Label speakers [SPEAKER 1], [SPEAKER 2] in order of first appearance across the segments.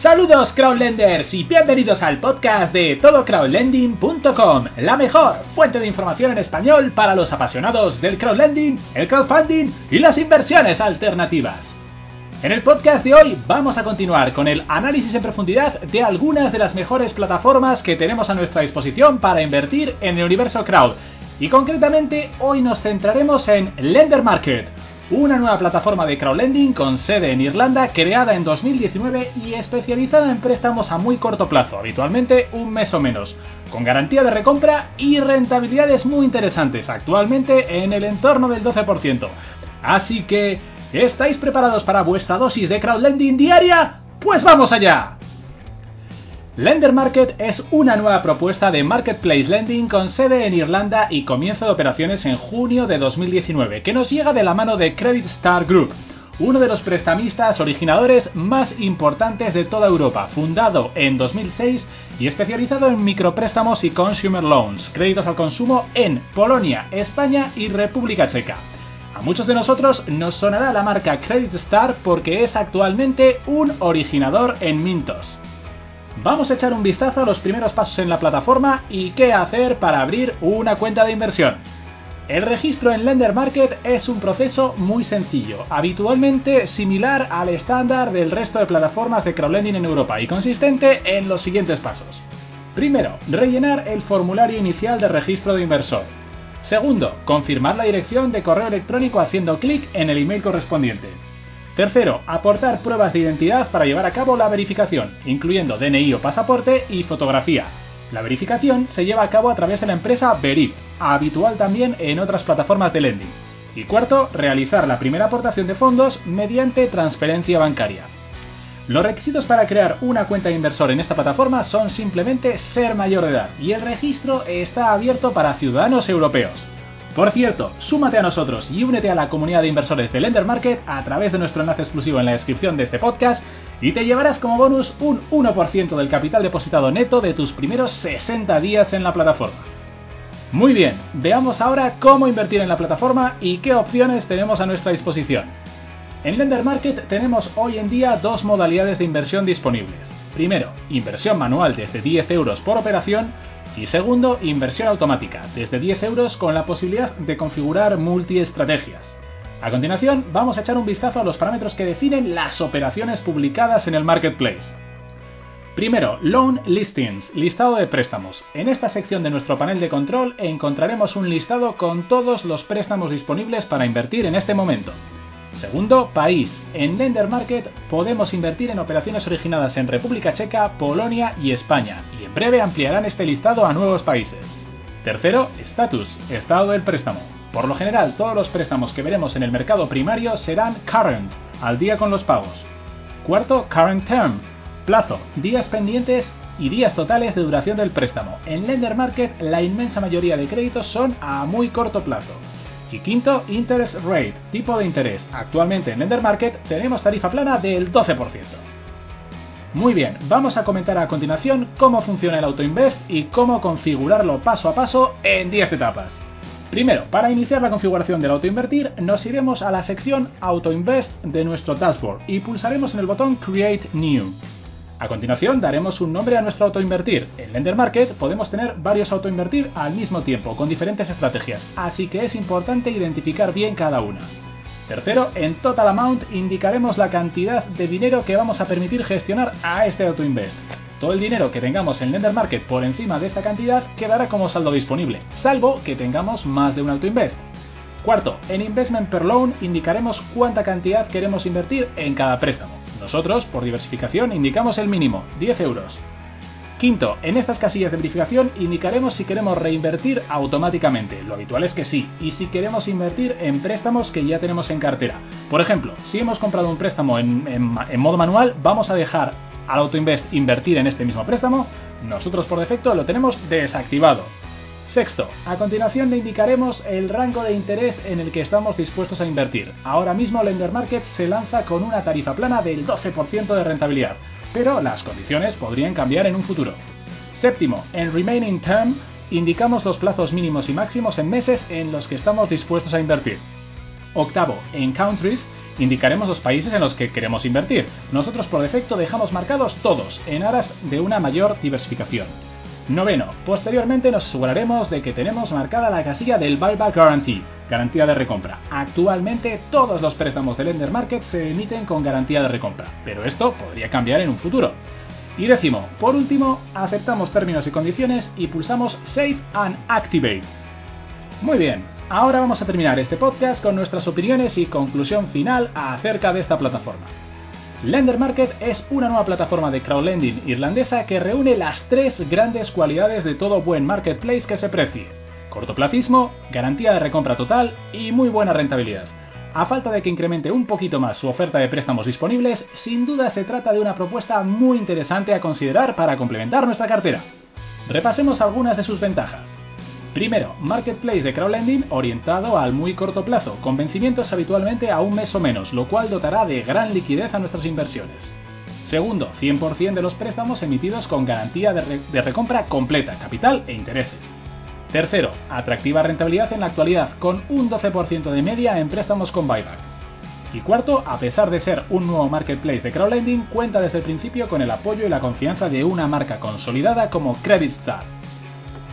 [SPEAKER 1] Saludos crowdlenders y bienvenidos al podcast de todocrowdlending.com, la mejor fuente de información en español para los apasionados del crowdlending, el crowdfunding y las inversiones alternativas. En el podcast de hoy vamos a continuar con el análisis en profundidad de algunas de las mejores plataformas que tenemos a nuestra disposición para invertir en el universo crowd. Y concretamente hoy nos centraremos en Lender Market, una nueva plataforma de crowdlending con sede en Irlanda creada en 2019 y especializada en préstamos a muy corto plazo, habitualmente un mes o menos, con garantía de recompra y rentabilidades muy interesantes, actualmente en el entorno del 12%. Así que, ¿estáis preparados para vuestra dosis de crowdlending diaria? Pues vamos allá. Lender Market es una nueva propuesta de Marketplace Lending con sede en Irlanda y comienzo de operaciones en junio de 2019, que nos llega de la mano de Credit Star Group, uno de los prestamistas originadores más importantes de toda Europa, fundado en 2006 y especializado en micropréstamos y consumer loans, créditos al consumo en Polonia, España y República Checa. A muchos de nosotros nos sonará la marca Credit Star porque es actualmente un originador en Mintos. Vamos a echar un vistazo a los primeros pasos en la plataforma y qué hacer para abrir una cuenta de inversión. El registro en Lender Market es un proceso muy sencillo, habitualmente similar al estándar del resto de plataformas de crowdlending en Europa y consistente en los siguientes pasos. Primero, rellenar el formulario inicial de registro de inversor. Segundo, confirmar la dirección de correo electrónico haciendo clic en el email correspondiente. Tercero, aportar pruebas de identidad para llevar a cabo la verificación, incluyendo DNI o pasaporte y fotografía. La verificación se lleva a cabo a través de la empresa Verif, habitual también en otras plataformas de lending. Y cuarto, realizar la primera aportación de fondos mediante transferencia bancaria. Los requisitos para crear una cuenta de inversor en esta plataforma son simplemente ser mayor de edad y el registro está abierto para ciudadanos europeos. Por cierto, súmate a nosotros y únete a la comunidad de inversores de Lender Market a través de nuestro enlace exclusivo en la descripción de este podcast y te llevarás como bonus un 1% del capital depositado neto de tus primeros 60 días en la plataforma. Muy bien, veamos ahora cómo invertir en la plataforma y qué opciones tenemos a nuestra disposición. En Lender Market tenemos hoy en día dos modalidades de inversión disponibles. Primero, inversión manual desde 10 euros por operación y segundo, inversión automática, desde 10 euros con la posibilidad de configurar multiestrategias. A continuación, vamos a echar un vistazo a los parámetros que definen las operaciones publicadas en el marketplace. Primero, Loan Listings, listado de préstamos. En esta sección de nuestro panel de control encontraremos un listado con todos los préstamos disponibles para invertir en este momento. Segundo, país. En Lender Market podemos invertir en operaciones originadas en República Checa, Polonia y España, en breve ampliarán este listado a nuevos países. Tercero, estatus, estado del préstamo. Por lo general, todos los préstamos que veremos en el mercado primario serán current, al día con los pagos. Cuarto, current term, plazo, días pendientes y días totales de duración del préstamo. En Lender Market, la inmensa mayoría de créditos son a muy corto plazo. Y quinto, Interest Rate, tipo de interés. Actualmente en Lender Market tenemos tarifa plana del 12%. Muy bien, vamos a comentar a continuación cómo funciona el AutoInvest y cómo configurarlo paso a paso en 10 etapas. Primero, para iniciar la configuración del autoinvertir, nos iremos a la sección AutoInvest de nuestro dashboard y pulsaremos en el botón Create New. A continuación daremos un nombre a nuestro autoinvertir. En Lender Market podemos tener varios autoinvertir al mismo tiempo, con diferentes estrategias, así que es importante identificar bien cada una. Tercero, en Total Amount indicaremos la cantidad de dinero que vamos a permitir gestionar a este autoinvest. Todo el dinero que tengamos en Lender Market por encima de esta cantidad quedará como saldo disponible, salvo que tengamos más de un autoinvest. Cuarto, en Investment per Loan indicaremos cuánta cantidad queremos invertir en cada préstamo. Nosotros, por diversificación, indicamos el mínimo, 10 euros. Quinto, en estas casillas de verificación indicaremos si queremos reinvertir automáticamente. Lo habitual es que sí. Y si queremos invertir en préstamos que ya tenemos en cartera. Por ejemplo, si hemos comprado un préstamo en, modo manual, vamos a dejar al AutoInvest invertir en este mismo préstamo. Nosotros por defecto lo tenemos desactivado. Sexto, a continuación le indicaremos el rango de interés en el que estamos dispuestos a invertir. Ahora mismo Lender Market se lanza con una tarifa plana del 12% de rentabilidad pero las condiciones podrían cambiar en un futuro. Séptimo, en Remaining Term indicamos los plazos mínimos y máximos en meses en los que estamos dispuestos a invertir. Octavo, en Countries indicaremos los países en los que queremos invertir. Nosotros por defecto dejamos marcados todos, en aras de una mayor diversificación. Noveno, posteriormente nos aseguraremos de que tenemos marcada la casilla del Buyback Guarantee, garantía de recompra. Actualmente todos los préstamos de Lender Market se emiten con garantía de recompra, pero esto podría cambiar en un futuro. Y décimo, por último, aceptamos términos y condiciones y pulsamos Save and Activate. Muy bien, ahora vamos a terminar este podcast con nuestras opiniones y conclusión final acerca de esta plataforma. Lender Market es una nueva plataforma de crowdlending irlandesa que reúne las tres grandes cualidades de todo buen marketplace que se precie. Cortoplacismo, garantía de recompra total y muy buena rentabilidad. A falta de que incremente un poquito más su oferta de préstamos disponibles, sin duda se trata de una propuesta muy interesante a considerar para complementar nuestra cartera. Repasemos algunas de sus ventajas. Primero, marketplace de crowdlending orientado al muy corto plazo, con vencimientos habitualmente a un mes o menos, lo cual dotará de gran liquidez a nuestras inversiones. Segundo, 100% de los préstamos emitidos con garantía de, de, recompra completa, capital e intereses. Tercero, atractiva rentabilidad en la actualidad, con un 12% de media en préstamos con buyback. Y cuarto, a pesar de ser un nuevo marketplace de crowdlending, cuenta desde el principio con el apoyo y la confianza de una marca consolidada como CreditStar.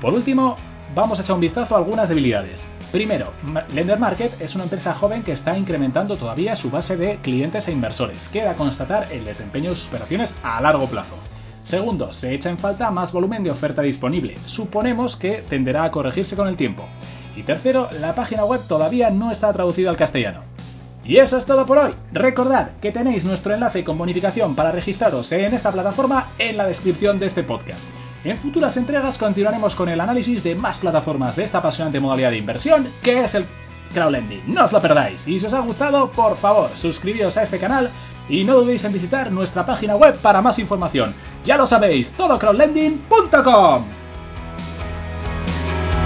[SPEAKER 1] Por último, vamos a echar un vistazo a algunas debilidades. Primero, Lender Market es una empresa joven que está incrementando todavía su base de clientes e inversores. Queda constatar el desempeño de sus operaciones a largo plazo. Segundo, se echa en falta más volumen de oferta disponible. Suponemos que tenderá a corregirse con el tiempo. Y tercero, la página web todavía no está traducida al castellano. Y eso es todo por hoy. Recordad que tenéis nuestro enlace con bonificación para registraros en esta plataforma en la descripción de este podcast. En futuras entregas continuaremos con el análisis de más plataformas de esta apasionante modalidad de inversión que es el crowdlending. No os lo perdáis. Y si os ha gustado, por favor, suscribíos a este canal y no dudéis en visitar nuestra página web para más información. Ya lo sabéis, todocrowdlending.com.